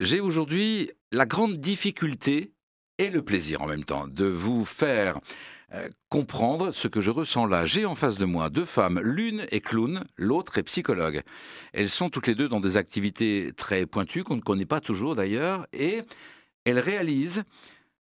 J'ai aujourd'hui la grande difficulté et le plaisir en même temps de vous faire euh, comprendre ce que je ressens là. J'ai en face de moi deux femmes, l'une est clown, l'autre est psychologue. Elles sont toutes les deux dans des activités très pointues qu'on ne connaît pas toujours d'ailleurs et elles réalisent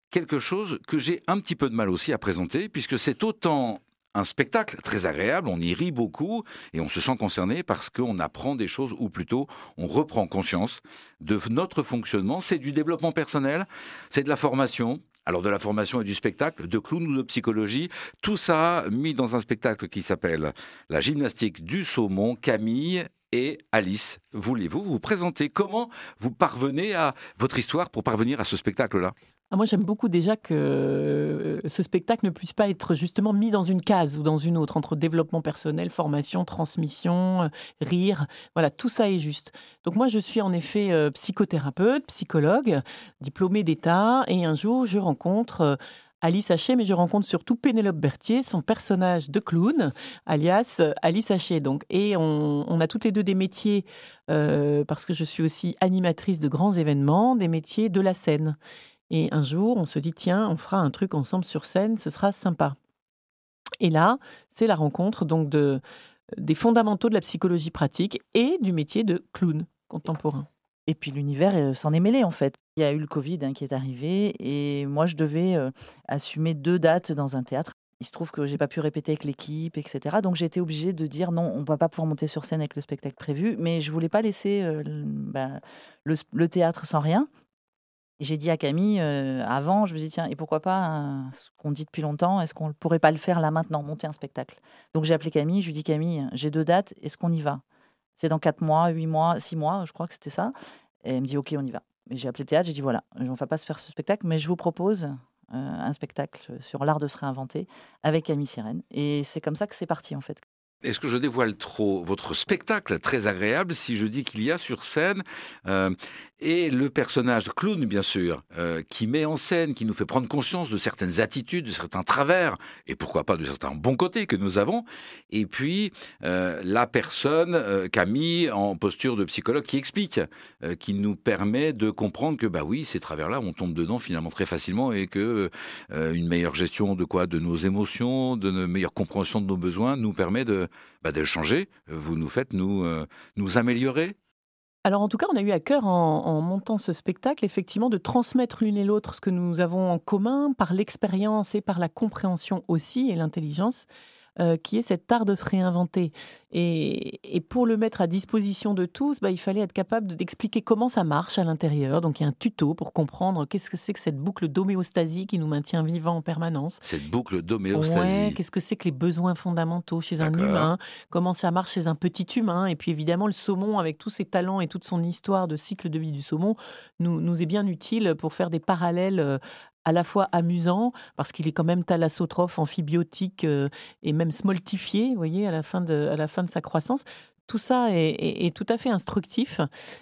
quelque chose que j'ai un petit peu de mal aussi à présenter puisque c'est autant un spectacle très agréable, on y rit beaucoup et on se sent concerné parce qu'on apprend des choses ou plutôt on reprend conscience de notre fonctionnement. C'est du développement personnel, c'est de la formation, alors de la formation et du spectacle, de clown ou de psychologie, tout ça mis dans un spectacle qui s'appelle La gymnastique du saumon. Camille et Alice, voulez-vous vous présenter? Comment vous parvenez à votre histoire pour parvenir à ce spectacle-là? Ah, moi, j'aime beaucoup déjà que euh, ce spectacle ne puisse pas être justement mis dans une case ou dans une autre, entre développement personnel, formation, transmission, euh, rire. Voilà, tout ça est juste. Donc moi, je suis en effet euh, psychothérapeute, psychologue, diplômée d'État, et un jour, je rencontre... Alice Haché, mais je rencontre surtout Pénélope Berthier, son personnage de clown, alias Alice Haché. Donc, et on, a toutes les deux des métiers, parce que je suis aussi animatrice de grands événements, des métiers de la scène. Et un jour, on se dit, tiens, on fera un truc ensemble sur scène, ce sera sympa. Et là, c'est la rencontre donc de, des fondamentaux de la psychologie pratique et du métier de clown contemporain. Et puis l'univers euh, s'en est mêlé en fait. Il y a eu le Covid hein, qui est arrivé et moi je devais euh, assumer deux dates dans un théâtre. Il se trouve que j'ai pas pu répéter avec l'équipe, etc. Donc j'ai été obligée de dire non, on va pas pouvoir monter sur scène avec le spectacle prévu, mais je voulais pas laisser euh, ben, le, théâtre sans rien j'ai dit à Camille, avant, je me dis, tiens, et pourquoi pas euh, ce qu'on dit depuis longtemps, est-ce qu'on ne pourrait pas le faire là maintenant, monter un spectacle? Donc j'ai appelé Camille, je lui dis, Camille, j'ai deux dates, est-ce qu'on y va? C'est dans quatre mois, huit mois, six mois, je crois que c'était ça. Et elle me dit, ok, on y va. J'ai appelé le théâtre, j'ai dit, voilà, on ne va pas se faire ce spectacle, mais je vous propose euh, un spectacle sur l'art de se réinventer avec Camille Sirène. Et c'est comme ça que c'est parti, en fait. Est-ce que je dévoile trop votre spectacle très agréable si je dis qu'il y a sur scène et le personnage clown, bien sûr, euh, qui met en scène, qui nous fait prendre conscience de certaines attitudes, de certains travers, et pourquoi pas de certains bons côtés que nous avons. Et puis, euh, la personne, euh, Camille, en posture de psychologue, qui explique, qui nous permet de comprendre que, bah oui, ces travers-là, on tombe dedans finalement très facilement et que une meilleure gestion de quoi? De nos émotions, de une meilleure compréhension de nos besoins nous permet de, bah, de changer. Vous nous faites nous, nous améliorer alors en tout cas, on a eu à cœur en, montant ce spectacle, effectivement, de transmettre l'une et l'autre ce que nous avons en commun par l'expérience et par la compréhension aussi et l'intelligence. Euh, qui est cet art de se réinventer. Et, pour le mettre à disposition de tous, bah, il fallait être capable d'expliquer comment ça marche à l'intérieur. Donc il y a un tuto pour comprendre qu'est-ce que c'est que cette boucle d'homéostasie qui nous maintient vivants en permanence. Cette boucle d'homéostasie. Ouais, qu'est-ce que c'est que les besoins fondamentaux chez un humain? Comment ça marche chez un petit humain? Et puis évidemment, le saumon, avec tous ses talents et toute son histoire de cycle de vie du saumon, nous, nous est bien utile pour faire des parallèles euh, à la fois amusant, parce qu'il est quand même thalassotrophe, amphibiotique euh, et même smoltifié, vous voyez, à la fin de, à la fin de sa croissance. Tout ça est, tout à fait instructif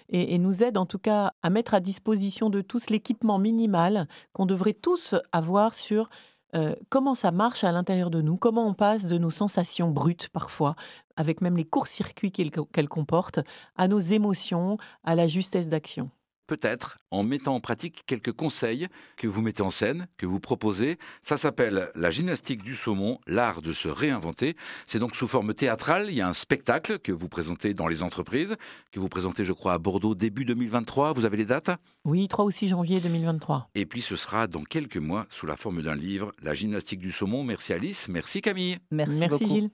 et, nous aide en tout cas à mettre à disposition de tous l'équipement minimal qu'on devrait tous avoir sur euh, comment ça marche à l'intérieur de nous, comment on passe de nos sensations brutes parfois, avec même les courts-circuits qu'elles comportent, à nos émotions, à la justesse d'action peut-être en mettant en pratique quelques conseils que vous mettez en scène, que vous proposez. Ça s'appelle la gymnastique du saumon, l'art de se réinventer. C'est donc sous forme théâtrale. Il y a un spectacle que vous présentez dans les entreprises, que vous présentez, je crois, à Bordeaux début 2023. Vous avez les dates? Oui, 3 ou 6 janvier 2023. Et puis ce sera dans quelques mois sous la forme d'un livre, La gymnastique du saumon. Merci Alice, merci Camille. Merci, merci Gilles.